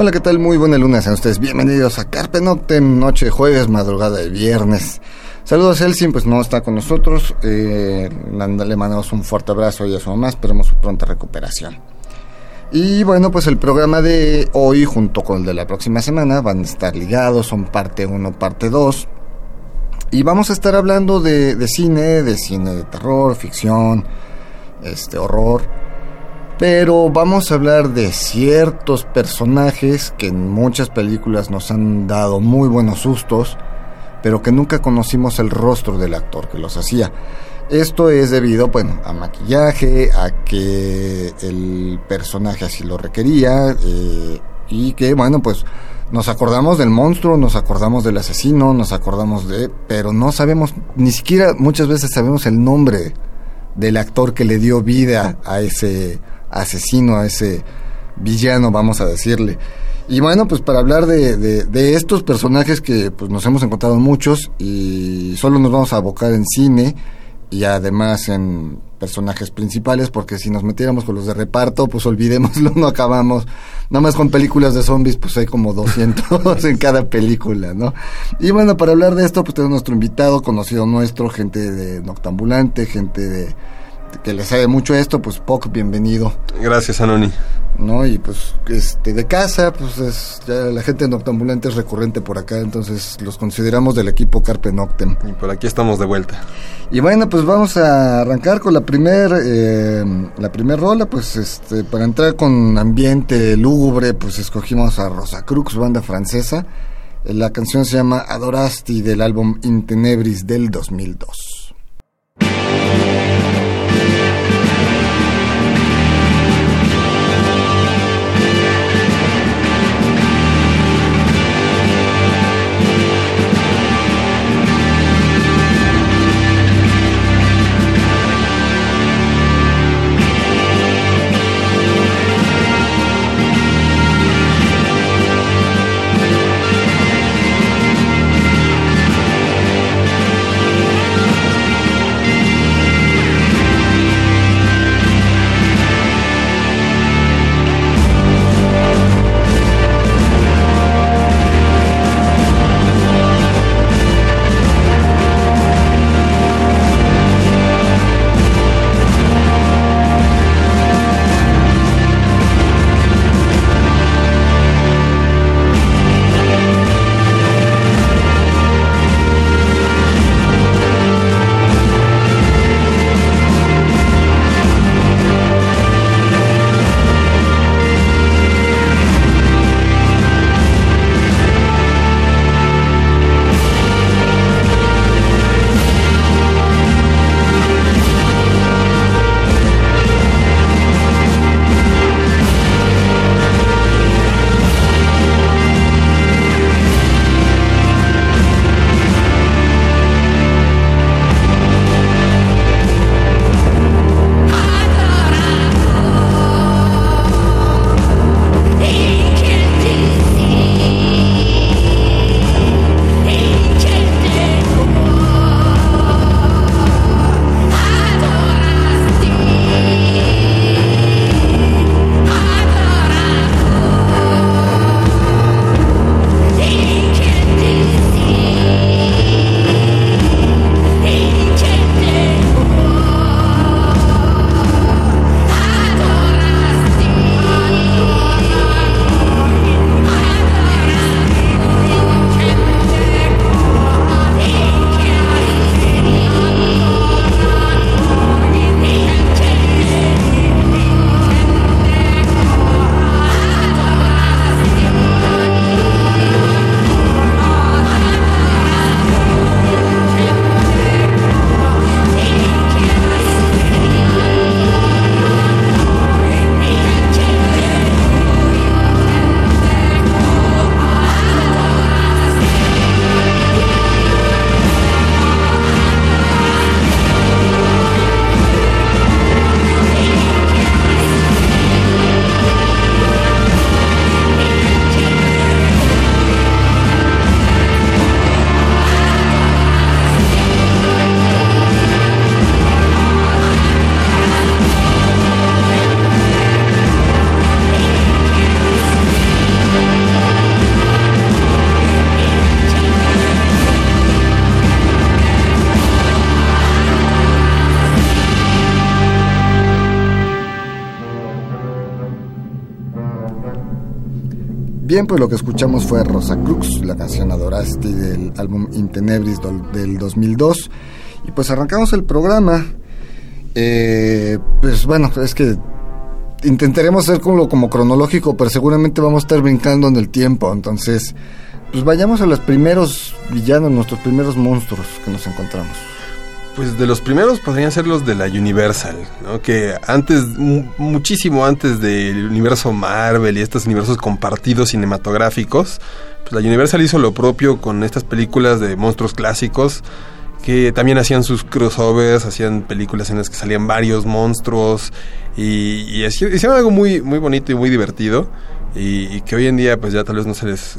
Hola, ¿qué tal? Muy buena luna, sean ustedes bienvenidos a Carpe Noctem, noche jueves, madrugada de viernes. Saludos a Elsin, pues no está con nosotros, eh, le mandamos un fuerte abrazo y a su mamá, esperemos su pronta recuperación. Y bueno, pues el programa de hoy junto con el de la próxima semana van a estar ligados, son parte 1, parte 2. Y vamos a estar hablando de, de, cine, de cine de terror, ficción, este horror. Pero vamos a hablar de ciertos personajes que en muchas películas nos han dado muy buenos sustos, pero que nunca conocimos el rostro del actor que los hacía. Esto es debido, bueno, a maquillaje, a que el personaje así lo requería eh, y que, bueno, pues nos acordamos del monstruo, nos acordamos del asesino, nos acordamos de... pero no sabemos, ni siquiera muchas veces sabemos el nombre del actor que le dio vida a ese asesino, a ese villano, vamos a decirle. Y bueno, pues para hablar de, de, estos personajes que pues nos hemos encontrado muchos y solo nos vamos a abocar en cine y además en personajes principales, porque si nos metiéramos con los de reparto, pues olvidémoslo, no acabamos. Nada más con películas de zombies, pues hay como 200 en cada película, ¿no? Y bueno, para hablar de esto, pues tenemos nuestro invitado, conocido nuestro, gente de Noctambulante, gente de que le sabe mucho esto, pues Poc, bienvenido. Gracias, Anoni. ¿No? Y pues este de casa, pues es, ya la gente Noctambulante es recurrente por acá, entonces los consideramos del equipo Carpe Noctem. Y por aquí estamos de vuelta. Y bueno, pues vamos a arrancar con la primer eh, la primer rola, pues este para entrar con ambiente lúgubre, pues escogimos a Rosa Crux, banda francesa. La canción se llama Adorasti del álbum Intenebris del 2002. Bien, pues lo que escuchamos fue Rosa Crux, la canción Adorasti del álbum Intenebris del 2002. Y pues arrancamos el programa. Eh, pues bueno, es que intentaremos ser como, como cronológico, pero seguramente vamos a estar brincando en el tiempo. Entonces, pues vayamos a los primeros villanos, nuestros primeros monstruos que nos encontramos. Pues de los primeros podrían ser los de la Universal, ¿no? que antes, muchísimo antes del universo Marvel y estos universos compartidos cinematográficos, pues la Universal hizo lo propio con estas películas de monstruos clásicos que también hacían sus crossovers, hacían películas en las que salían varios monstruos y, y algo muy, muy bonito y muy divertido y, que hoy en día pues ya tal vez no se les...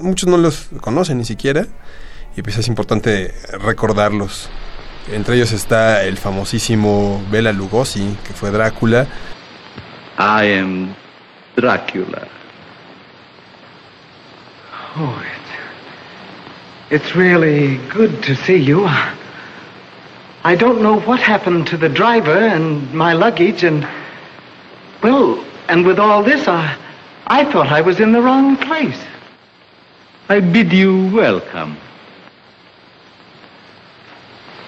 muchos no los conocen ni siquiera y pues es importante recordarlos. Entre ellos está el famosísimo Bela Lugosi, que fue Drácula. I am Dracula. Oh, it's, it's really good to see you. I don't know what happened to the driver and my luggage and well, and with all this I I thought I was in the wrong place. I bid you welcome.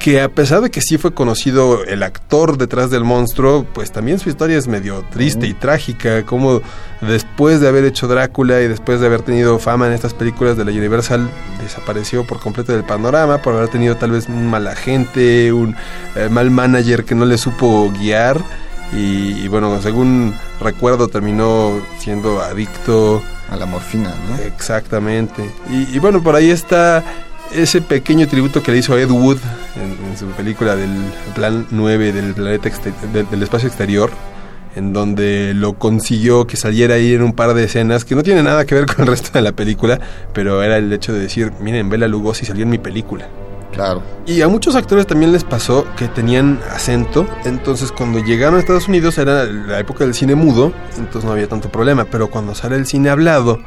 Que a pesar de que sí fue conocido el actor detrás del monstruo, pues también su historia es medio triste y trágica, como después de haber hecho Drácula y después de haber tenido fama en estas películas de la Universal, desapareció por completo del panorama, por haber tenido tal vez un mal agente, un eh, mal manager que no le supo guiar. Y, bueno, según recuerdo, terminó siendo adicto a la morfina, ¿no? Exactamente. Y, y bueno, por ahí está ese pequeño tributo que le hizo Ed Wood en, su película del Plan 9 del planeta del, espacio exterior, en donde lo consiguió que saliera ahí en un par de escenas que no tiene nada que ver con el resto de la película, pero era el hecho de decir, miren, Bela Lugosi salió en mi película. Claro. Y a muchos actores también les pasó que tenían acento, entonces cuando llegaron a Estados Unidos era la época del cine mudo, entonces no había tanto problema, pero cuando sale el cine hablado,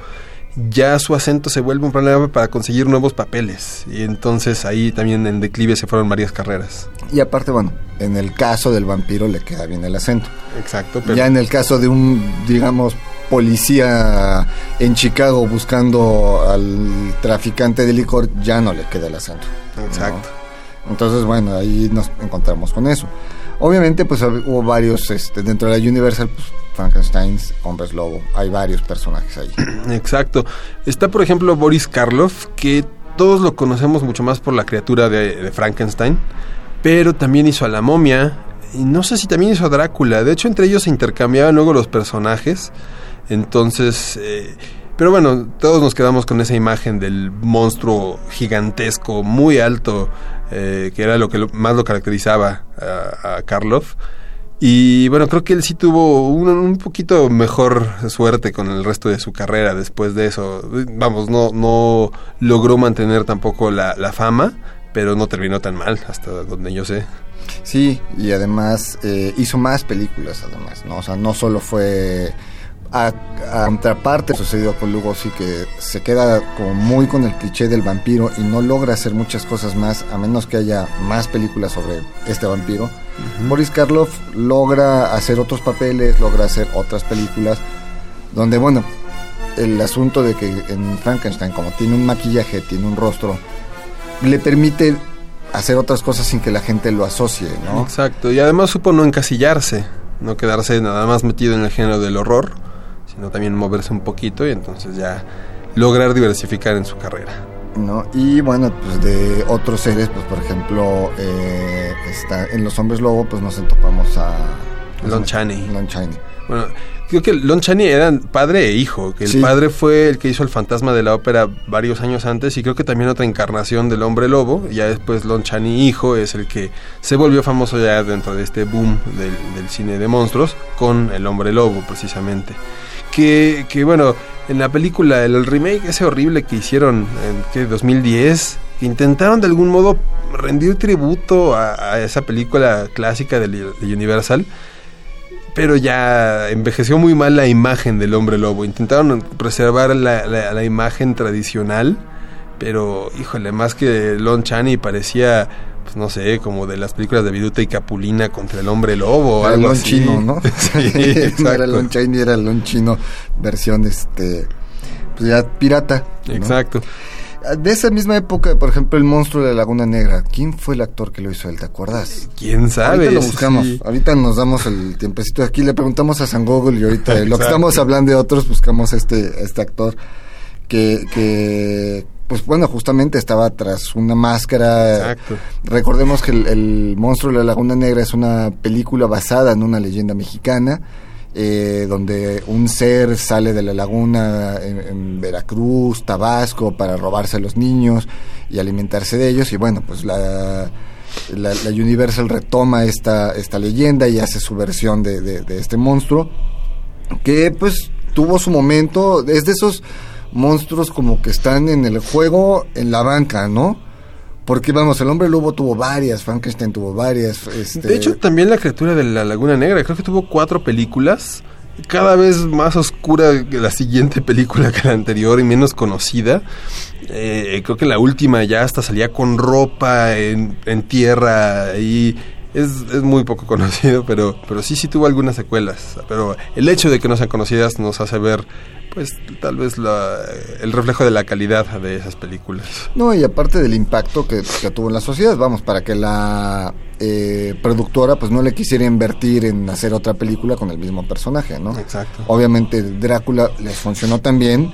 ya su acento se vuelve un problema para conseguir nuevos papeles. Y entonces ahí también en declive se fueron varias carreras. Y aparte, bueno, en el caso del vampiro le queda bien el acento. Exacto. Pero... Ya en el caso de un, digamos, policía en Chicago buscando al traficante de licor, ya no le queda el acento. Exacto. Entonces, bueno, ahí nos encontramos con eso. Obviamente, pues hubo varios, este, dentro de la Universal, pues Frankenstein, Hombres Lobo. Hay varios personajes ahí. Exacto. Está, por ejemplo, Boris Karloff, que todos lo conocemos mucho más por la criatura de, Frankenstein, pero también hizo a la momia, y no sé si también hizo a Drácula. De hecho, entre ellos se intercambiaban luego los personajes. Entonces, eh, pero bueno, todos nos quedamos con esa imagen del monstruo gigantesco, muy alto, eh, que era lo que más lo caracterizaba a, Karloff. Y bueno, creo que él sí tuvo un, poquito mejor suerte con el resto de su carrera después de eso. Vamos, no, no logró mantener tampoco la, fama, pero no terminó tan mal, hasta donde yo sé. Sí, y además eh, hizo más películas, además, ¿no? O sea, no solo fue a, contraparte sucedió con Lugosi que se queda como muy con el cliché del vampiro y no logra hacer muchas cosas más a menos que haya más películas sobre este vampiro. Boris Karloff logra hacer otros papeles, logra hacer otras películas donde bueno, el asunto de que en Frankenstein como tiene un maquillaje, tiene un rostro, le permite hacer otras cosas sin que la gente lo asocie, ¿no? Exacto, y además supo no encasillarse, no quedarse nada más metido en el género del horror sino también moverse un poquito y entonces ya lograr diversificar en su carrera. ¿no? Y bueno, pues de otros seres, pues por ejemplo, eh, está, en Los Hombres Lobo, pues nos entopamos a... Lon Chaney. Lon Chaney. Bueno, creo que Lon Chaney eran padre e hijo, que el padre fue el que hizo el fantasma de la ópera varios años antes y creo que también otra encarnación del hombre lobo, y ya después Lon Chaney hijo es el que se volvió famoso ya dentro de este boom del, del cine de monstruos con el hombre lobo precisamente. Que, que bueno, en la película, el, remake ese horrible que hicieron en ¿qué, 2010, que intentaron de algún modo rendir tributo a, esa película clásica de, Universal, pero ya envejeció muy mal la imagen del hombre lobo. Intentaron preservar la, la- la imagen tradicional, pero híjole, más que Lon Chaney parecía, pues no sé, como de las películas de Viruta y Capulina contra el hombre lobo Era algo lon así. chino, ¿no? sí, no era exacto. lon Chinese, era lon chino, versión este, pues ya pirata. ¿no? De esa misma época, por ejemplo, el monstruo de la Laguna Negra. ¿Quién fue el actor que lo hizo él? ¿Te acuerdas? ¿Quién sabe? Ahorita lo buscamos. sí. Ahorita nos damos el tiempecito aquí. Le preguntamos a San Google y ahorita lo que estamos hablando de otros, buscamos a este, a este actor que, que, pues bueno, justamente estaba tras una máscara. Exacto. Recordemos que el, el monstruo de la Laguna Negra es una película basada en una leyenda mexicana. Eh, donde un ser sale de la laguna en, Veracruz, Tabasco, para robarse a los niños y alimentarse de ellos. Y bueno, pues la, la, la Universal retoma esta, esta leyenda y hace su versión de, de- de este monstruo, que pues tuvo su momento, es de esos monstruos como que están en el juego, en la banca, ¿no? Porque vamos, el hombre lobo tuvo varias, Frankenstein tuvo varias. Este, De hecho, también la criatura de la Laguna Negra, creo que tuvo cuatro películas, cada vez más oscura la siguiente película que la anterior y menos conocida. Eh, creo que la última ya hasta salía con ropa en tierra y es, es muy poco conocido, pero, pero sí, sí tuvo algunas secuelas. Pero el hecho de que no sean conocidas nos hace ver, pues, tal vez la- el reflejo de la calidad de esas películas. No, y aparte del impacto que, que tuvo en la sociedad, vamos, para que la eh, productora pues no le quisiera invertir en hacer otra película con el mismo personaje, ¿no? Exacto. Obviamente Drácula les funcionó tan bien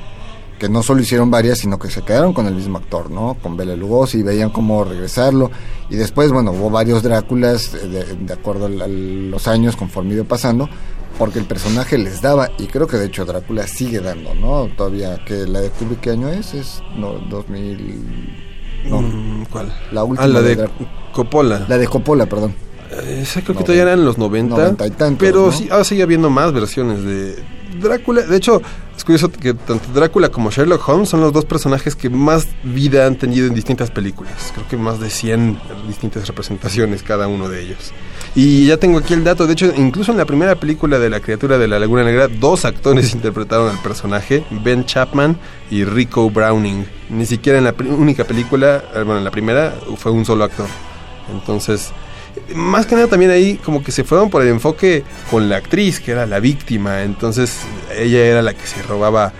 que no solo hicieron varias, sino que se quedaron con el mismo actor, ¿no? Con Bela Lugosi y veían cómo regresarlo. Y después, bueno, hubo varios Dráculas eh, de, de acuerdo a los años conforme iba pasando, porque el personaje les daba, y creo que de hecho Drácula sigue dando, ¿no? Todavía, que la de Kubrick, ¿qué año es? Es no, 2000... No, Mm, ¿Cuál? La última Ah, la de Coppola. la de Coppola, perdón. Esa creo que todavía eran los 90. noventa y tantos, pero ¿no? sí, ahora sigue habiendo más versiones de Drácula. De hecho, es curioso que tanto Drácula como Sherlock Holmes son los dos personajes que más vida han tenido en distintas películas. Creo que más de 100 distintas representaciones cada uno de ellos. Y ya tengo aquí el dato. De hecho, incluso en la primera película de La criatura de la Laguna Negra, dos actores interpretaron al personaje, Ben Chapman y Rico Browning. Ni siquiera en la única película, eh, bueno, en la primera fue un solo actor. Entonces, más que nada también ahí como que se fueron por el enfoque con la actriz, que era la víctima. Entonces, ella era la que se robaba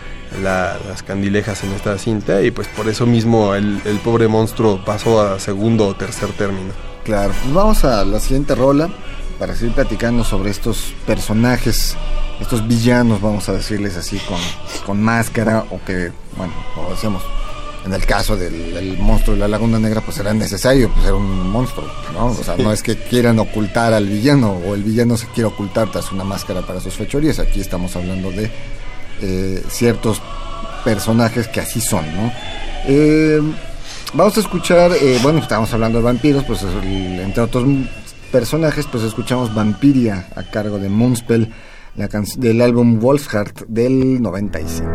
la- las candilejas en esta cinta y pues por eso mismo el, pobre monstruo pasó a segundo o tercer término. Claro, pues vamos a la siguiente rola para seguir platicando sobre estos personajes, estos villanos, vamos a decirles así, con, con máscara o que, bueno, como decíamos, en el caso del, del monstruo de la Laguna Negra, pues era necesario, pues era un monstruo, ¿no? O sea, no es que quieran ocultar al villano o el villano se quiere ocultar tras una máscara para sus fechorías, aquí estamos hablando de eh, ciertos personajes que así son, ¿no? Eh, vamos a escuchar, eh, bueno, estamos hablando de vampiros, pues el- entre otros personajes, pues escuchamos Vampiria a cargo de Moonspell, la del álbum Wolfheart del 95.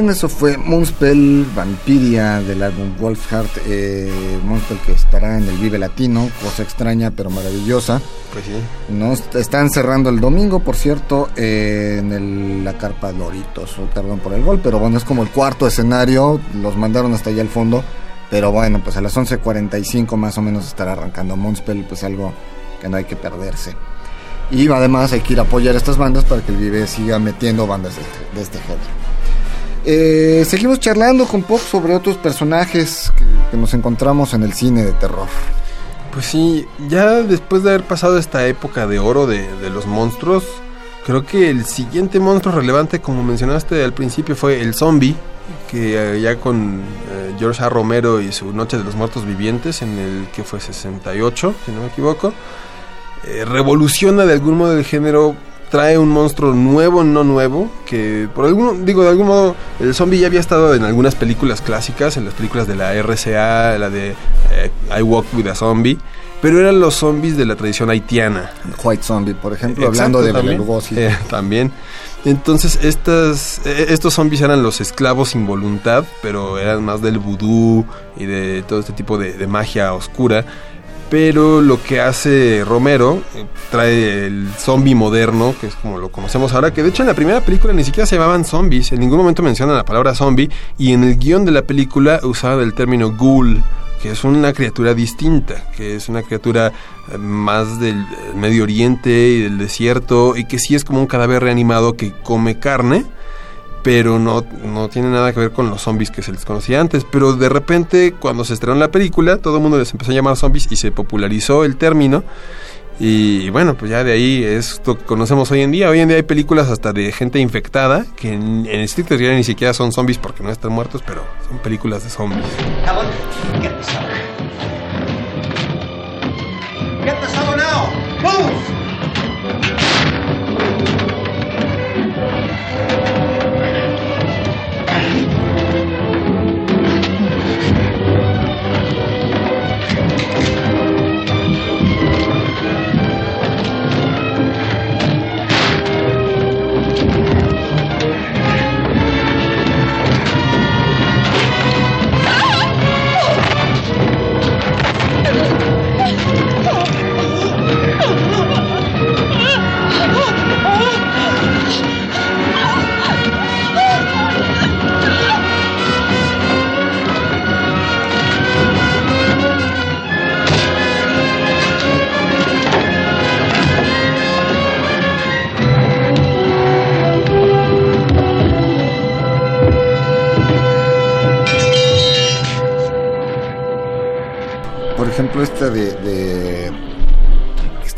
Bien, eso fue Moonspell Vampiria del álbum Wolfheart. Eh, Moonspell que estará en el Vive Latino, cosa extraña pero maravillosa. Pues sí. No, est- están cerrando el domingo, por cierto, eh, en el- la carpa Doritos. Perdón por el gol, pero bueno, es como el cuarto escenario. Los mandaron hasta allá al fondo. Pero bueno, pues a las 11.45 más o menos estará arrancando Moonspell, pues algo que no hay que perderse. Y además hay que ir a apoyar a estas bandas para que el Vive siga metiendo bandas de este, de este género. Eh, seguimos charlando con Pop sobre otros personajes que, nos encontramos en el cine de terror. Pues sí, ya después de haber pasado esta época de oro de, los monstruos, creo que el siguiente monstruo relevante, como mencionaste al principio, fue el zombie. que eh, ya con eh, George A. Romero y su Noche de los Muertos Vivientes, en el que fue 68, si no me equivoco, revoluciona de algún modo el género, trae un monstruo nuevo, no nuevo, que por algún, digo, de algún modo, el zombie ya había estado en algunas películas clásicas, en las películas de la RCA, la de eh, I Walk with a Zombie, pero eran los zombies de la tradición haitiana. White Zombie, por ejemplo, Exacto, hablando de también. Lugosi. Eh, también. Entonces, estas, eh, estos zombies eran los esclavos sin voluntad, pero eran más del vudú y de todo este tipo de, de magia oscura. Pero lo que hace Romero eh, trae el zombie moderno, que es como lo conocemos ahora, que de hecho en la primera película ni siquiera se llamaban zombies, en ningún momento mencionan la palabra zombie, y en el guion de la película usaban el término ghoul, que es una criatura distinta, que es una criatura eh, más del eh, Medio Oriente y del desierto, y que sí es como un cadáver reanimado que come carne, pero no, no tiene nada que ver con los zombies que se les conocía antes. Pero de repente, cuando se estrenó la película, todo el mundo les empezó a llamar zombies y se popularizó el término. Y bueno, pues ya de ahí es lo que conocemos hoy en día. Hoy en día hay películas hasta de gente infectada que en, en estricto ni siquiera son zombies porque no están muertos, pero son películas de zombies. Get the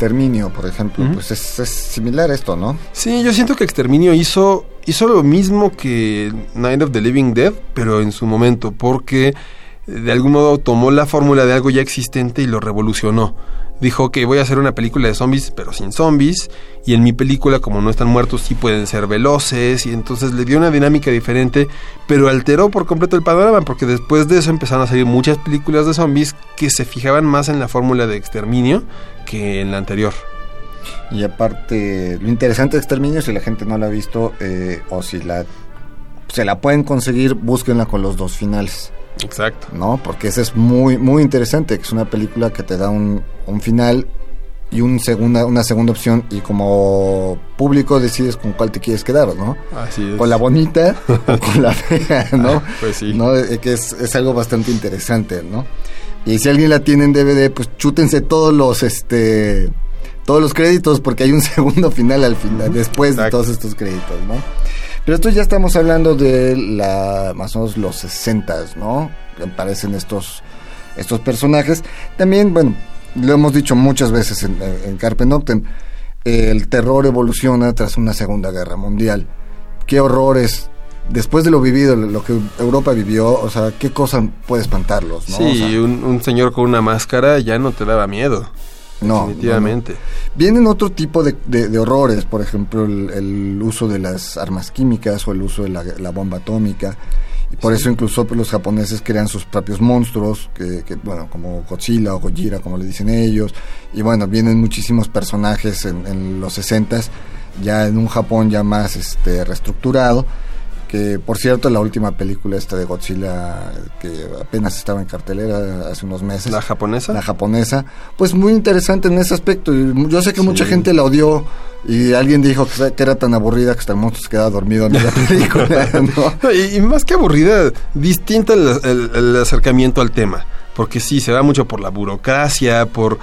Exterminio, por ejemplo, pues es, es similar a esto, ¿no? Sí, yo siento que Exterminio hizo, hizo lo mismo que Night of the Living Dead, pero en su momento, porque de algún modo tomó la fórmula de algo ya existente y lo revolucionó. Dijo que voy a hacer una película de zombies, pero sin zombies, y en mi película, como no están muertos, sí pueden ser veloces, y entonces le dio una dinámica diferente, pero alteró por completo el panorama, porque después de eso empezaron a salir muchas películas de zombies que se fijaban más en la fórmula de exterminio que en la anterior. Y aparte, lo interesante de Exterminio, si la gente no la ha visto, eh, o si la se la pueden conseguir, búsquenla con los dos finales, Exacto. ¿no? Porque ese es muy, muy interesante, que es una película que te da un, un final y un segunda, una segunda opción, y como público decides con cuál te quieres quedar, ¿no? Así es. Con la bonita o con la fea, ¿no? Pues sí. ¿No? Eh, Que es, es algo bastante interesante, ¿no? Y si alguien la tiene en DVD, pues chútense todos los, este, todos los créditos, porque hay un segundo final al final, después de todos estos créditos, ¿no? Pero esto ya estamos hablando de la, más o menos los 60, ¿no? Aparecen estos, estos personajes. También, bueno, lo hemos dicho muchas veces en, en Carpe Noctem, el terror evoluciona tras una Segunda Guerra Mundial. Qué horrores, después de lo vivido, lo que Europa vivió, o sea, qué cosa puede espantarlos, ¿no? Sí, O sea, un, un señor con una máscara ya no te daba miedo. No, definitivamente. no, no. Vienen otro tipo de, de- de horrores, por ejemplo, el, el uso de las armas químicas o el uso de la, la bomba atómica. Y por eso incluso pues, los japoneses crean sus propios monstruos, que, que, bueno, como Godzilla o Gojira, como le dicen ellos. Y bueno, vienen muchísimos personajes en, en los 60 ya en un Japón ya más este reestructurado. Que por cierto, la última película esta de Godzilla, que apenas estaba en cartelera hace unos meses ¿La japonesa? la japonesa, pues muy interesante en ese aspecto. Yo sé que mucha gente la odió y alguien dijo que, era tan aburrida que hasta el monstruo se quedaba dormido en la película, y, y más que aburrida, distinta el, el- el acercamiento al tema. Porque sí, se va mucho por la burocracia, por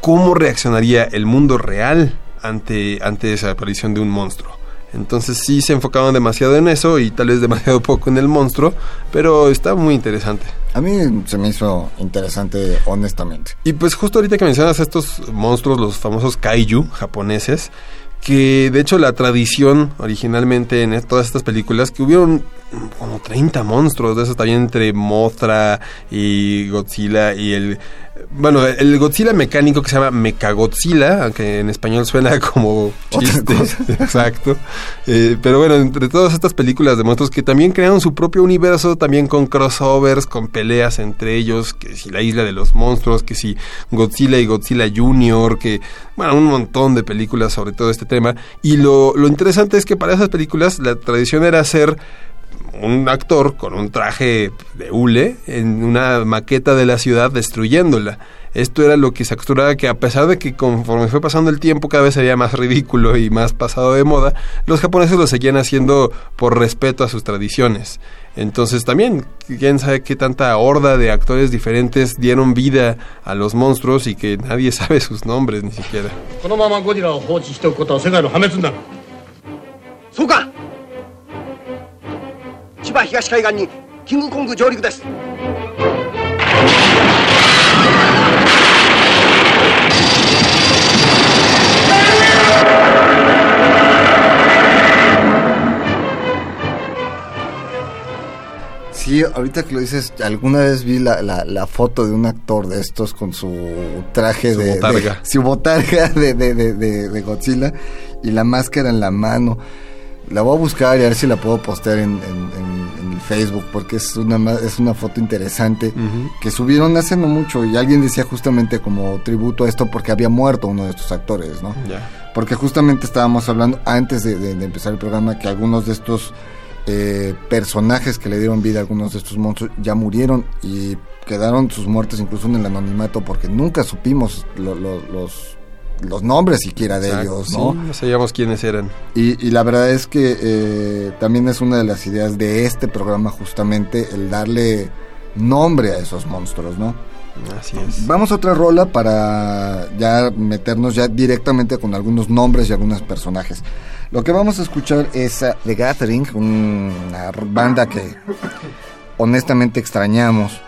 cómo reaccionaría el mundo real ante, ante esa aparición de un monstruo. Entonces sí se enfocaban demasiado en eso y tal vez demasiado poco en el monstruo, pero está muy interesante. A mí se me hizo interesante, honestamente. Y pues justo ahorita que mencionas estos monstruos, los famosos kaiju japoneses, que de hecho la tradición originalmente en todas estas películas, que hubieron como 30 monstruos, de esos también entre Mothra y Godzilla y el... Bueno, el Godzilla mecánico que se llama Mechagodzilla, aunque en español suena como chiste. Exacto. Eh, pero bueno, entre todas estas películas de monstruos que también crearon su propio universo, también con crossovers, con peleas entre ellos, que si la isla de los monstruos, que si Godzilla y Godzilla Junior, que, bueno, un montón de películas sobre todo este tema. Y lo, lo interesante es que para esas películas la tradición era hacer un actor con un traje de hule en una maqueta de la ciudad destruyéndola. Esto era lo que se acostumbraba que a pesar de que conforme fue pasando el tiempo cada vez sería más ridículo y más pasado de moda, los japoneses lo seguían haciendo por respeto a sus tradiciones. Entonces también, quién sabe qué tanta horda de actores diferentes dieron vida a los monstruos y que nadie sabe sus nombres ni siquiera. 千葉東海岸にキングコング上陸です。 Sí, ahorita que lo dices, alguna vez vi la, la, la foto de un actor de estos con su traje Su de, botarga. de- su botarga de, de, de, de- de Godzilla y la máscara en la mano. La voy a buscar y a ver si la puedo postear en, en- en- en el Facebook porque es una es una foto interesante que subieron hace no mucho y alguien decía justamente como tributo a esto porque había muerto uno de estos actores, ¿no? Ya. Porque justamente estábamos hablando antes de, de- de empezar el programa que algunos de estos eh, personajes que le dieron vida a algunos de estos monstruos ya murieron y quedaron sus muertes incluso en el anonimato porque nunca supimos lo- lo- los, los nombres siquiera de Exacto, ellos, sí, ¿no? no sabíamos quiénes eran. Y, y la verdad es que eh, también es una de las ideas de este programa justamente el darle nombre a esos monstruos, ¿no? Así es. Vamos a otra rola para ya meternos ya directamente con algunos nombres y algunos personajes. Lo que vamos a escuchar es a The Gathering, una banda que honestamente extrañamos.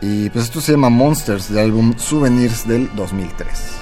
Y pues esto se llama Monsters del álbum Souvenirs del 2003.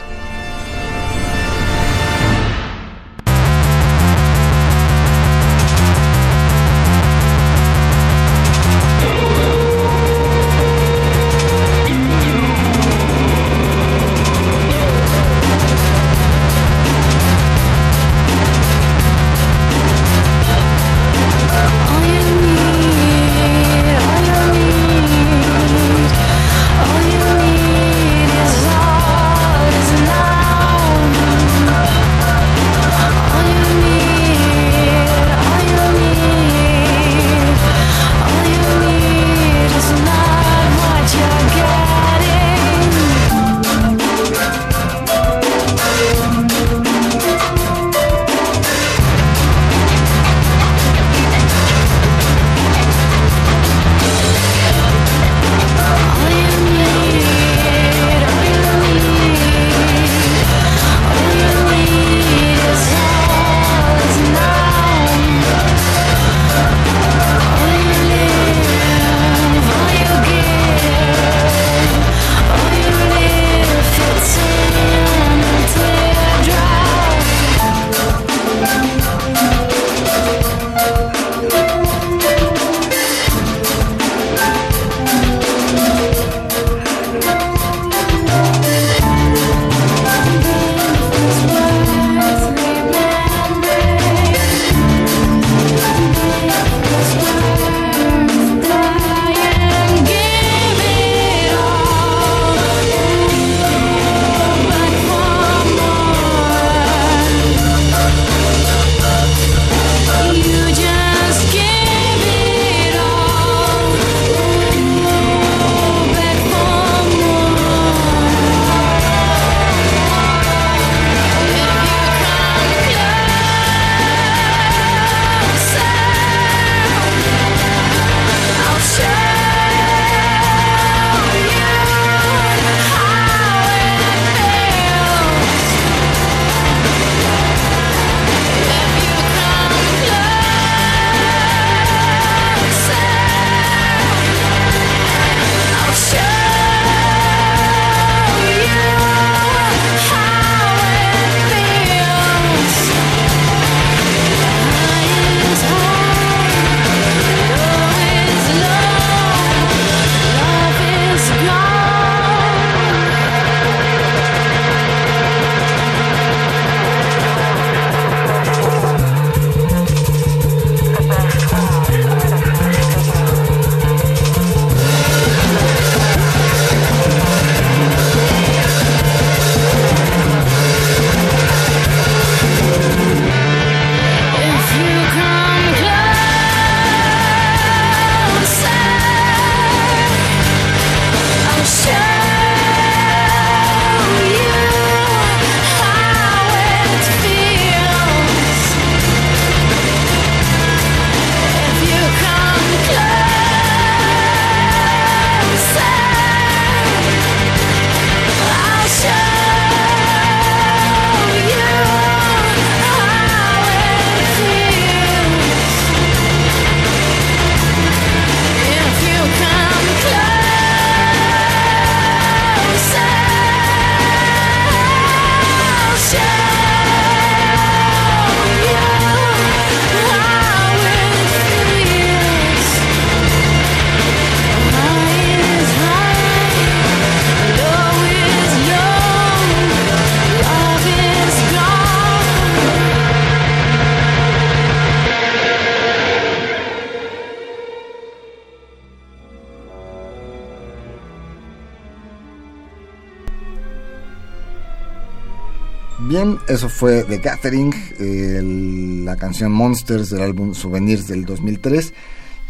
Eso fue The Gathering, el- la canción Monsters del álbum Souvenirs del 2003.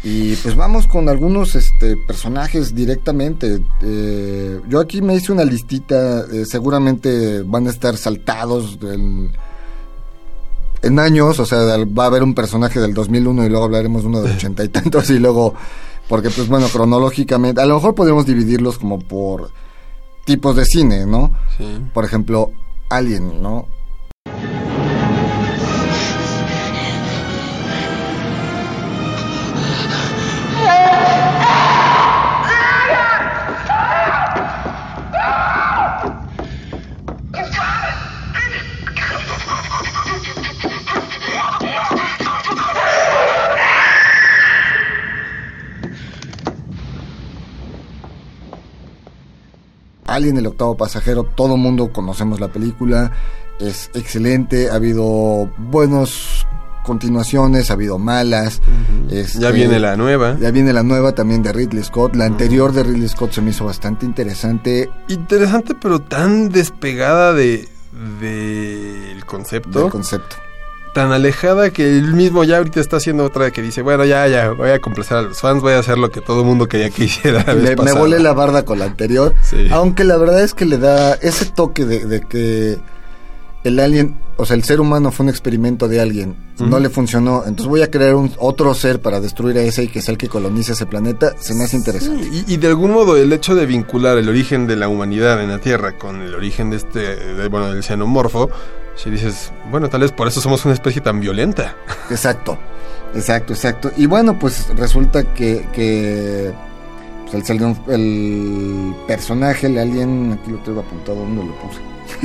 Y pues vamos con algunos este, personajes directamente. Eh, yo aquí me hice una listita, eh, seguramente van a estar saltados en años, o sea, va a haber un personaje del 2001 y luego hablaremos de uno de ochenta y tantos y luego, porque pues bueno, cronológicamente, a lo mejor podemos dividirlos como por tipos de cine, ¿no? Sí. Por ejemplo, Alien, ¿no? Alien, el octavo pasajero, todo mundo conocemos la película, es excelente, ha habido buenos continuaciones, ha habido malas. este, Ya viene la nueva. Ya viene la nueva también de Ridley Scott. La anterior de Ridley Scott se me hizo bastante interesante Interesante, pero tan despegada de del concepto. del concepto. Tan alejada que él mismo ya ahorita está haciendo otra que dice, bueno, ya, ya, voy a complacer a los fans, voy a hacer lo que todo el mundo quería que hiciera. la vez Le- me pasada". volé la barda con la anterior. Sí. Aunque la verdad es que le da ese toque de, de que el alien, o sea, el ser humano fue un experimento de alguien. No le funcionó. Entonces voy a crear un otro ser para destruir a ese y que sea el que colonice ese planeta. Se me hace interesante. Y, y de algún modo el hecho de vincular el origen de la humanidad en la Tierra con el origen de este, de- bueno, del xenomorfo, si dices, bueno, tal vez por eso somos una especie tan violenta. Exacto, exacto, exacto. Y bueno, pues resulta que, que pues, el, personaje, el alien, aquí lo tengo apuntado, ¿dónde lo puse?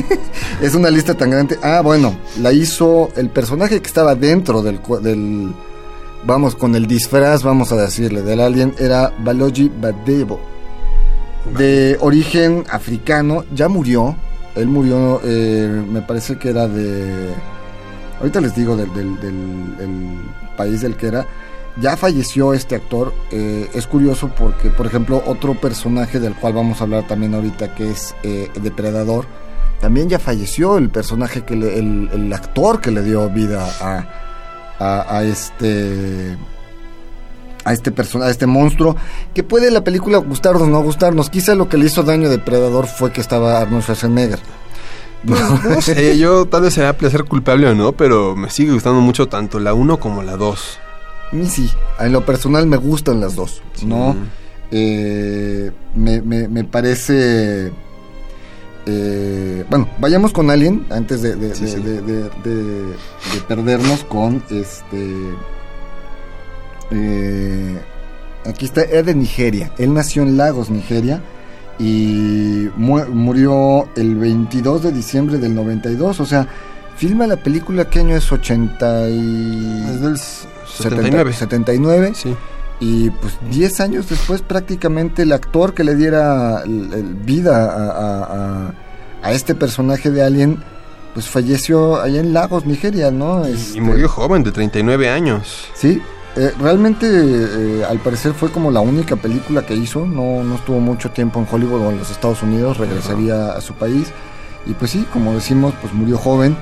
es una lista tan grande. Ah, bueno, la hizo el personaje que estaba dentro del, del vamos, con el disfraz, vamos a decirle, del alien, era Baloji Badebo. De origen africano, ya murió. Él murió, eh, me parece que era de... Ahorita les digo del, del- del- el país del que era. Ya falleció este actor. eh, es curioso porque, por ejemplo, otro personaje del cual vamos a hablar también ahorita, que es eh, Depredador, también ya falleció el personaje que le- el, el actor que le dio vida a, a, a este a este persona, a este monstruo, que puede la película gustarnos o no gustarnos. Quizá lo que le hizo daño a Depredador fue que estaba Arnold Schwarzenegger. No sé, yo tal vez sea placer culpable o no, pero me sigue gustando mucho tanto la 1 como la 2. A mí sí, en lo personal me gustan las dos, ¿no? Eh, me, me- me parece... eh, bueno, vayamos con Alien antes de, de- Sí, de- sí. de- de- de- de perdernos con este... eh, aquí está, es de Nigeria. Él nació en Lagos, Nigeria. Y mu- murió el 22 de diciembre del 92. O sea, filma la película, ¿qué año es? 80 y... Es del 79. 79. 79. Sí. Y pues 10 años después prácticamente el actor que le diera vida a, a- a- a este personaje de Alien, pues falleció allá en Lagos, Nigeria, ¿no? Y Este, murió joven, de 39 años. Sí, eh, realmente eh, al parecer fue como la única película que hizo, no, no estuvo mucho tiempo en Hollywood o en los Estados Unidos, regresaría a su país. Y pues sí, como decimos, pues murió joven.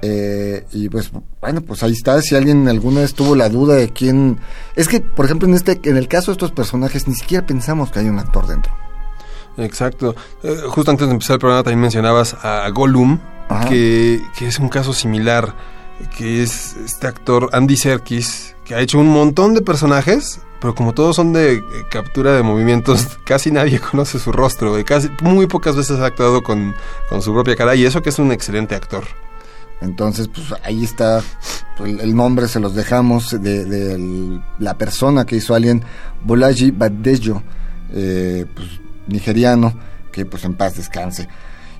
Eh, y pues bueno, pues ahí está. Si alguien alguna vez tuvo la duda de quién. Es que, por ejemplo, en este, en el caso de estos personajes, ni siquiera pensamos que hay un actor dentro. Exacto. Eh, justo antes de empezar el programa también mencionabas a Gollum, que, que es un caso similar, que es este actor Andy Serkis, que ha hecho un montón de personajes, pero como todos son de eh, captura de movimientos, casi nadie conoce su rostro, y casi muy pocas veces ha actuado con, con su propia cara, y eso que es un excelente actor. Entonces, pues ahí está pues, el, nombre, se los dejamos de, la persona que hizo Alien, Bolaji Badejo, eh, pues nigeriano, que pues en paz descanse.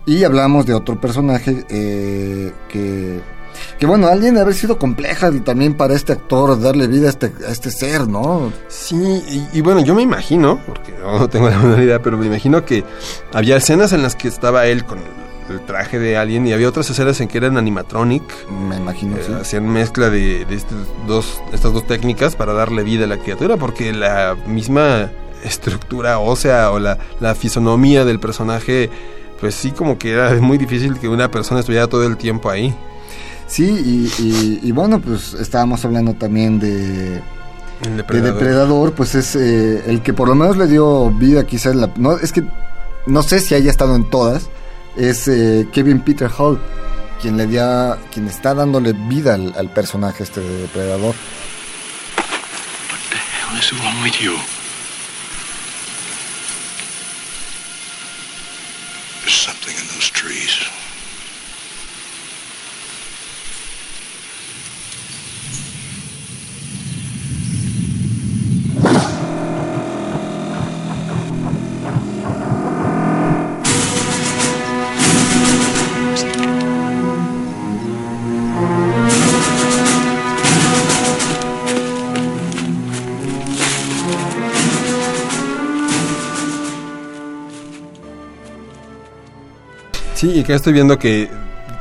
Y hablamos de otro personaje eh, que, que bueno, Alien haber sido compleja también para este actor, darle vida a este, a este ser, ¿no? Sí, y, y bueno, yo me imagino, porque no tengo la menor idea, pero me imagino que había escenas en las que estaba él con el, traje de alien y había otras escenas en que eran animatronic. Me imagino, Eh, sí. Hacían mezcla de, de estos dos, estas dos técnicas para darle vida a la criatura, porque la misma estructura ósea o la, la fisonomía del personaje pues sí como que era muy difícil que una persona estuviera todo el tiempo ahí. Sí, y, y- y bueno, pues estábamos hablando también de, El de depredador. Depredador, pues es eh, el que por lo menos le dio vida quizás, la, no, es que no sé si haya estado en todas, es eh, Kevin Peter Hall, quien le dio, quien está dándole vida al, al personaje este de Depredador. hell is wrong with you? There's something in those trees. Sí, y acá estoy viendo que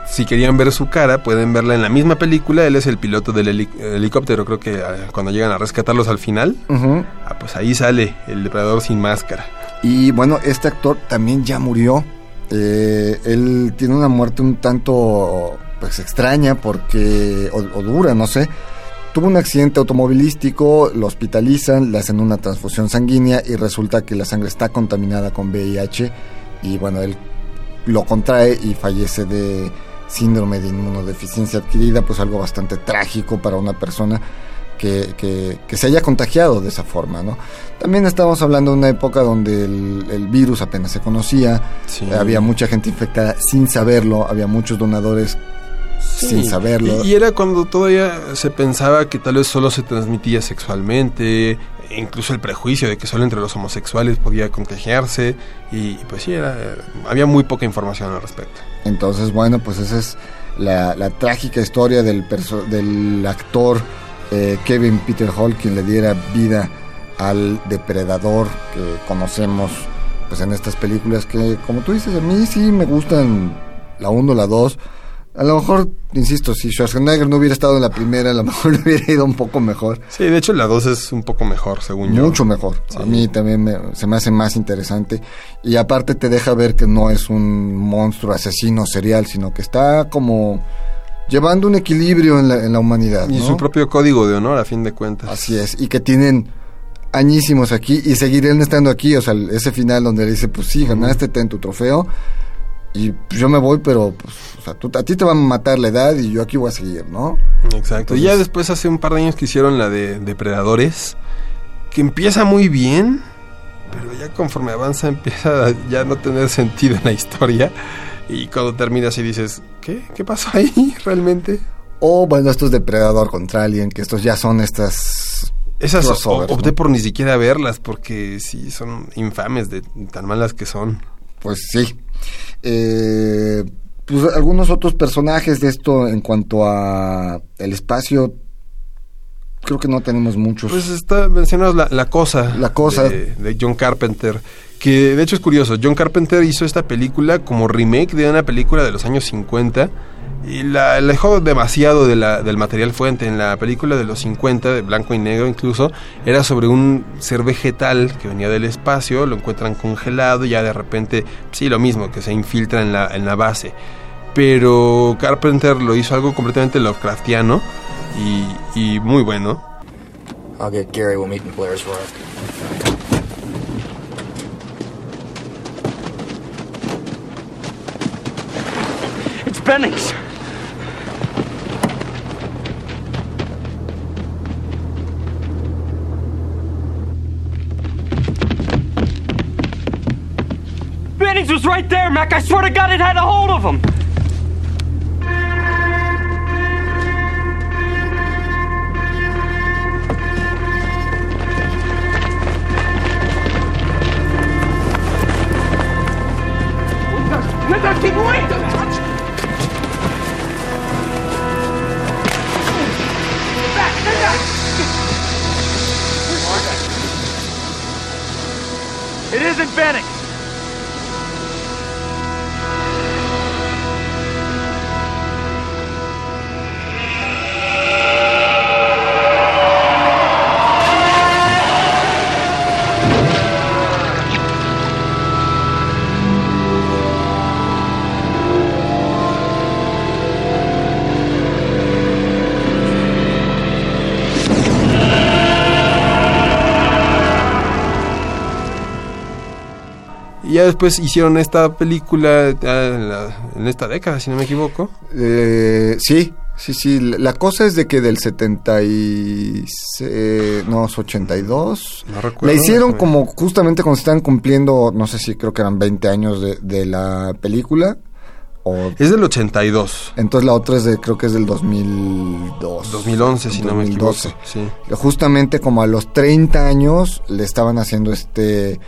si querían ver su cara, pueden verla en la misma película. Él es el piloto del heli- helicóptero, creo que ah, cuando llegan a rescatarlos al final, ah, pues ahí sale el depredador sin máscara. Y bueno, este actor también ya murió. Eh, él tiene una muerte un tanto pues extraña porque o, o dura, no sé. Tuvo un accidente automovilístico, lo hospitalizan, le hacen una transfusión sanguínea y resulta que la sangre está contaminada con VIH y bueno, él lo contrae y fallece de síndrome de inmunodeficiencia adquirida, pues algo bastante trágico para una persona que, que- que se haya contagiado de esa forma, ¿no? También estamos hablando de una época donde el, el virus apenas se conocía, Sí. había mucha gente infectada sin saberlo, había muchos donadores sin saberlo. Y, y era cuando todavía se pensaba que tal vez solo se transmitía sexualmente, incluso el prejuicio de que solo entre los homosexuales podía contagiarse, y pues sí, era, había muy poca información al respecto. Entonces, bueno, pues esa es la, trágica historia del, del actor eh, Kevin Peter Hall, quien le diera vida al depredador que conocemos pues en estas películas que, como tú dices, a mí sí me gustan la 1, la 2. A lo mejor, insisto, si Schwarzenegger no hubiera estado en la primera, a lo mejor le hubiera ido un poco mejor. Sí, de hecho la 2 es un poco mejor, según yo. Mucho mejor. A mí también me- se me hace más interesante. Y aparte te deja ver que no es un monstruo asesino serial, sino que está como llevando un equilibrio en la, en la humanidad. Y ¿no? su propio código de honor, a fin de cuentas. Así es. Y que tienen añísimos aquí y seguirán estando aquí. O sea, ese final donde le dice, pues sí, ganaste, ten tu trofeo. Y pues, yo me voy, pero pues, o sea, tú- a ti te van a matar la edad y yo aquí voy a seguir, ¿no? Exacto. Entonces- ya después, hace un par de años que hicieron la de Depredadores, que empieza muy bien, pero ya conforme avanza empieza a ya no tener sentido en la historia. Y cuando terminas y dices, ¿qué? ¿Qué pasó ahí realmente? O bueno, estos depredador contra alguien, que estos ya son estas... Esas opté ¿no? por ni siquiera verlas porque sí son infames de tan malas que son. Pues sí. Eh, pues algunos otros personajes de esto en cuanto a el espacio, creo que no tenemos muchos. Pues está mencionados la, la cosa. La Cosa. De, de John Carpenter. Que de hecho es curioso. John Carpenter hizo esta película como remake de una película de los años 50. Y la alejó demasiado de la, del material fuente. En la película de los 50, de blanco y negro incluso, era sobre un ser vegetal que venía del espacio, lo encuentran congelado y ya de repente, sí, lo mismo, que se infiltra en la, en la base. Pero Carpenter lo hizo algo completamente Lovecraftiano y, y muy bueno. I'll get Gary. We'll meet in Blair's Rock. It's Bennings. Bennings was right there, Mac. I swear to God it had a hold of him. Ya después hicieron esta película ya en, la- en esta década, si no me equivoco. Eh, sí, sí, sí. La cosa es de que del 70 y... se- no, es 82. No recuerdo, La hicieron déjame- como justamente cuando estaban cumpliendo, no sé si creo que eran 20 años de, de la película. O, Es del 82. entonces la otra es de, creo que es del 2002. 2011, si no me equivoco. 2012. Sí. Justamente como a los 30 años le estaban haciendo este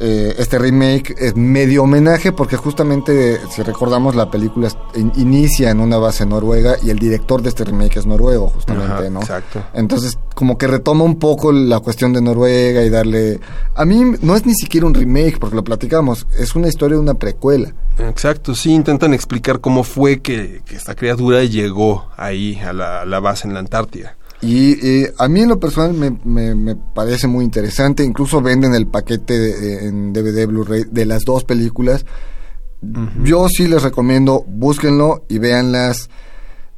eh, este remake es medio homenaje porque justamente si recordamos la película in- inicia en una base noruega y el director de este remake es noruego justamente, Ajá, ¿no? exacto. Entonces como que retoma un poco la cuestión de Noruega y darle a mí no es ni siquiera un remake porque lo platicamos, es una historia de una precuela. Exacto, sí, intentan explicar cómo fue que, que esta criatura llegó ahí a la, a la base en la Antártida. Y eh, a mí en lo personal me, me- me parece muy interesante. Incluso venden el paquete de- en DVD Blu-ray de las dos películas. Yo sí les recomiendo, búsquenlo y véanlas.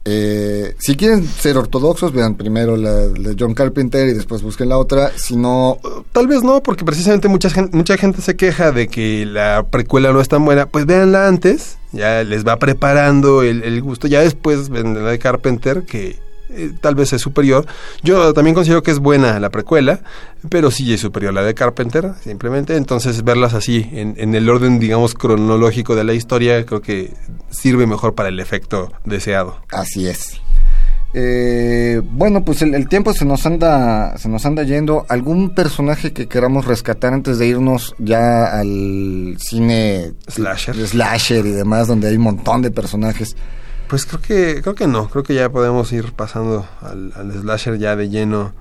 Eh, si quieren ser ortodoxos, vean primero la de John Carpenter y después busquen la otra. Si no, Tal vez no, porque precisamente mucha gente, mucha gente se queja de que la precuela no es tan buena. Pues véanla antes, ya les va preparando el, el gusto. Ya después ven la de Carpenter, que eh, tal vez es superior. Yo también considero que es buena la precuela, pero sí es superior la de Carpenter, simplemente. Entonces verlas así, en, en el orden, digamos, cronológico de la historia, creo que sirve mejor para el efecto deseado. Así es. Eh, bueno, pues el, el tiempo se nos anda se nos anda yendo. ¿Algún personaje que queramos rescatar antes de irnos ya al cine Slasher. slasher y demás, donde hay un montón de personajes? Pues creo que creo que no, creo que ya podemos ir pasando al, slasher ya de lleno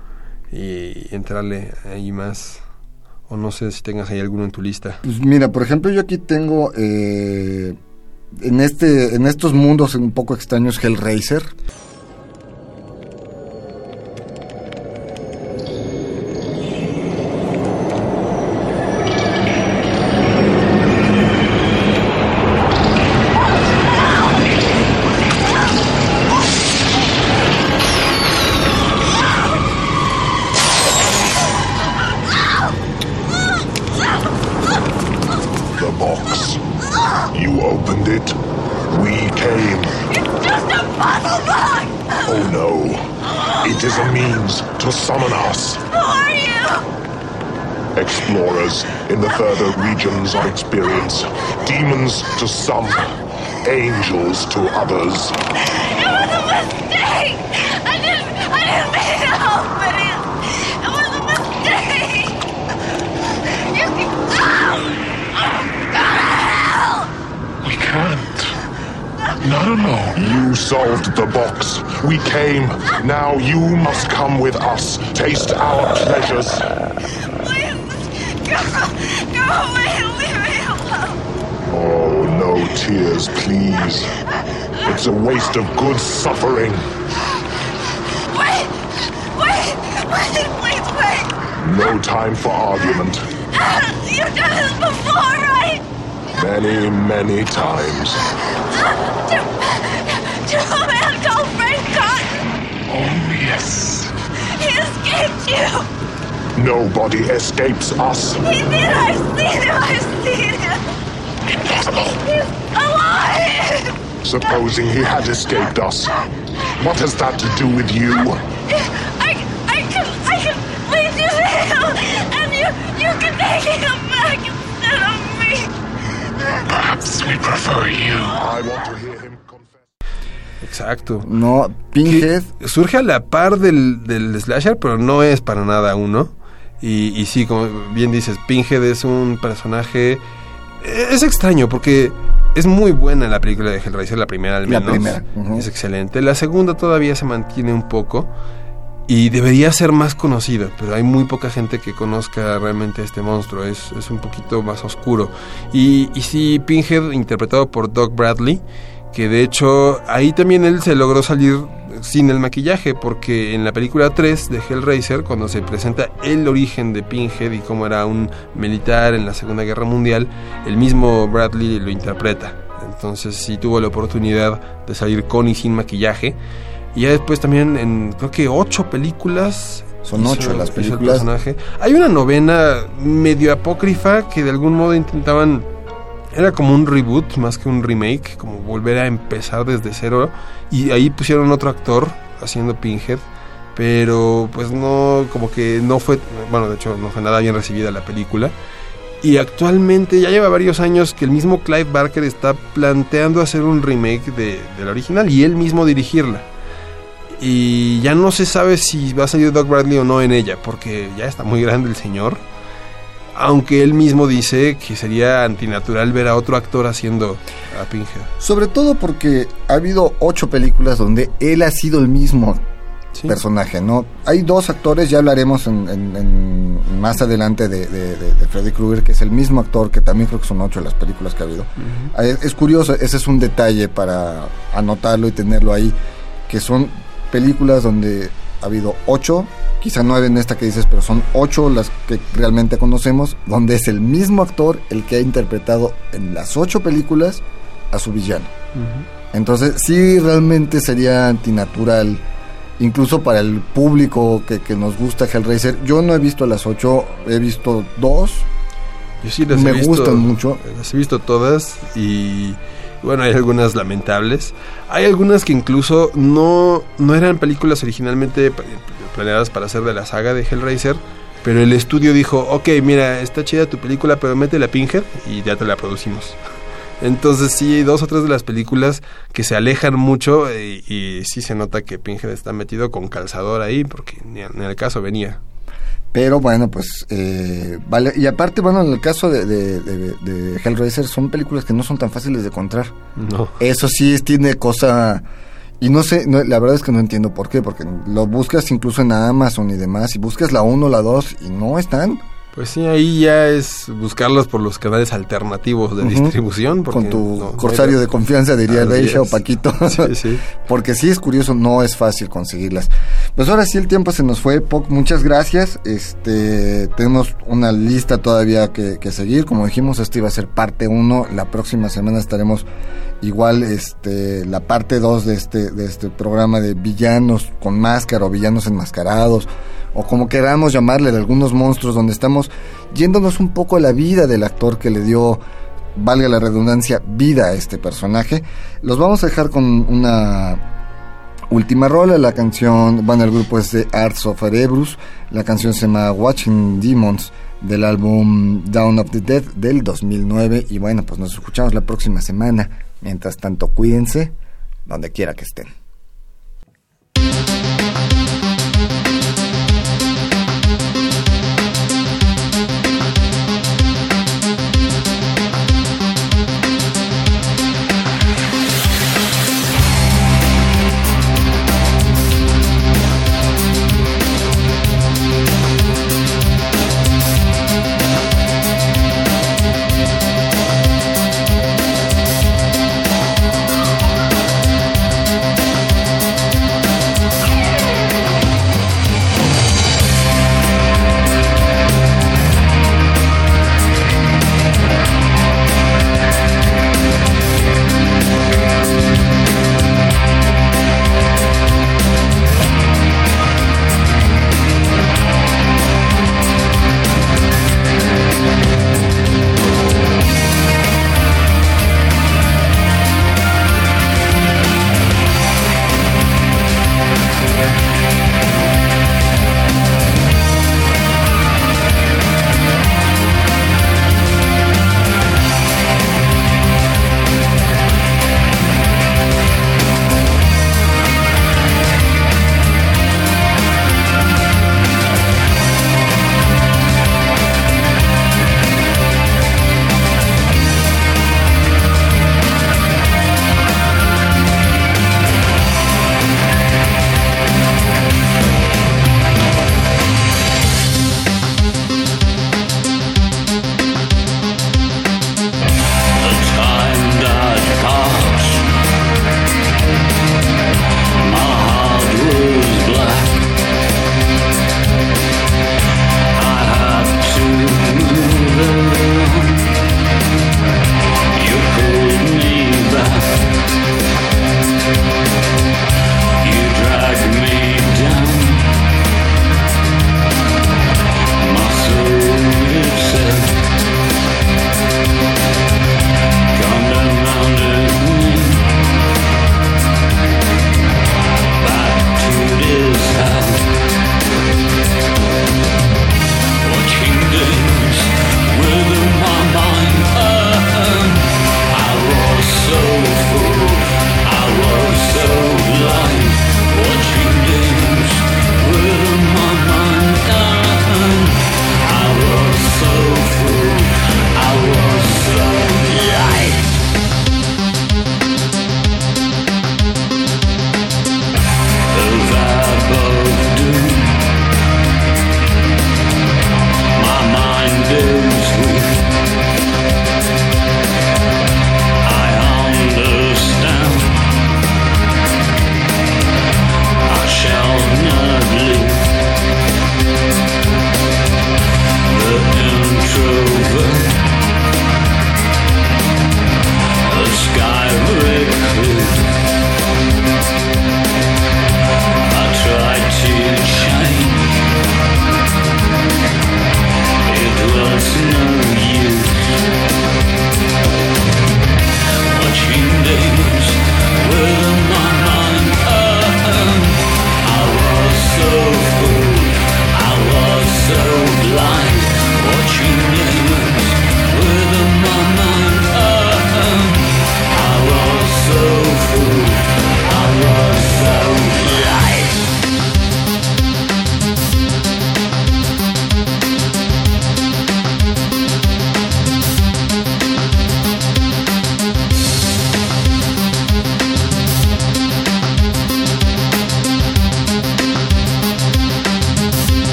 y entrarle ahí más. O no sé si tengas ahí alguno en tu lista. Pues mira, por ejemplo, yo aquí tengo eh, en este en estos mundos un poco extraños Hellraiser. Is a means to summon us. Who are you? Explorers in the further regions of experience. Demons to some, angels to others. It was a mistake! I didn't, I didn't mean to open it! It was a mistake! You can... We can't. Not alone. You solved the box. We came. Now you must come with us. Taste our pleasures. Please, go, go away and leave me alone! Oh, no tears, please. It's a waste of good suffering. Wait! Wait! Wait, please wait! No time for argument. You've done this before, right? Many, many times. To, to a yes. He escaped you. Nobody escapes us. He did. I've seen him. I've seen him. Impossible. He's alive. Supposing he had escaped us. What has that to do with you? I, I can, I can lead you to him, and you, you can take him back instead of me. Perhaps we prefer you. I want to hear him Exacto. No, Pinhead. Que surge a la par del, del slasher, pero no es para nada uno. Y, y sí, como bien dices, Pinhead es un personaje... eh, Es extraño porque es muy buena la película de Hellraiser, la primera al La menos. primera, ujú. Es excelente. La segunda todavía se mantiene un poco. Y debería ser más conocida, pero hay muy poca gente que conozca realmente a este monstruo. Es, es un poquito más oscuro. Y, y sí, Pinhead, interpretado por Doug Bradley, que de hecho ahí también él se logró salir sin el maquillaje, porque en la película 3 de Hellraiser, cuando se presenta el origen de Pinhead y cómo era un militar en la Segunda Guerra Mundial, el mismo Bradley lo interpreta. Entonces sí tuvo la oportunidad de salir con y sin maquillaje. Y ya después también en creo que ocho películas Son hizo- ocho las películas. Hay una novena medio apócrifa que de algún modo intentaban. Era como un reboot más que un remake, como volver a empezar desde cero. Y ahí pusieron otro actor haciendo Pinhead. Pero pues no, como que no fue. Bueno, de hecho, no fue nada bien recibida la película. Y actualmente ya lleva varios años que el mismo Clive Barker está planteando hacer un remake de, la original y él mismo dirigirla. Y ya no se sabe si va a salir Doug Bradley o no en ella, porque ya está muy grande el señor. Aunque él mismo dice que sería antinatural ver a otro actor haciendo a Pinhead. Sobre todo porque ha habido ocho películas donde él ha sido el mismo personaje, ¿no? Hay dos actores, ya hablaremos en, en- en- más adelante de, de- de- de Freddy Krueger, que es el mismo actor, que también creo que son ocho las películas que ha habido. Ah, Es, es curioso, ese es un detalle para anotarlo y tenerlo ahí, que son películas donde ha habido ocho, quizá nueve en esta que dices, pero son ocho las que realmente conocemos, donde es el mismo actor el que ha interpretado en las ocho películas a su villano. Entonces, sí, realmente sería antinatural, incluso para el público que, que nos gusta Hellraiser. Yo no he visto las ocho, he visto dos. Yo sí las Me he visto, gustan mucho. Las he visto todas y bueno, hay algunas lamentables. Hay algunas que incluso no, no eran películas originalmente planeadas para ser de la saga de Hellraiser, pero el estudio dijo, ok, mira, está chida tu película, pero mete la Pinhead y ya te la producimos. Entonces sí, dos o tres de las películas que se alejan mucho eh, y, sí se nota que Pinhead está metido con calzador ahí, porque ni, ni al caso venía. Pero bueno, pues eh, vale. Y aparte, bueno, en el caso de, de, de- de Hellraiser, son películas que no son tan fáciles de encontrar. No. Eso sí es- tiene cosa. Y no sé, no, la verdad es que no entiendo por qué, porque lo buscas incluso en Amazon y demás, y buscas la 1, la 2 y no están. Pues sí, ahí ya es buscarlas por los canales alternativos de distribución. porque Con tu no- no corsario hay- de confianza, diría Reisha o. Paquito. Sí, sí. Porque sí es curioso, no es fácil conseguirlas. Pues ahora sí el tiempo se nos fue, Poc, muchas gracias. Este, tenemos una lista todavía que, que seguir. Como dijimos, esto iba a ser parte 1. La próxima semana estaremos igual este la parte 2 de este de este programa de villanos con máscara o villanos enmascarados o como queramos llamarle de algunos monstruos donde estamos yéndonos un poco a la vida del actor que le dio valga la redundancia vida a este personaje los vamos a dejar con una última rola. La canción bueno el grupo es de Arts of Erebrus la canción se llama Watching Demons del álbum Down of the Dead del 2009 y bueno pues nos escuchamos la próxima semana. Mientras tanto cuídense donde quiera que estén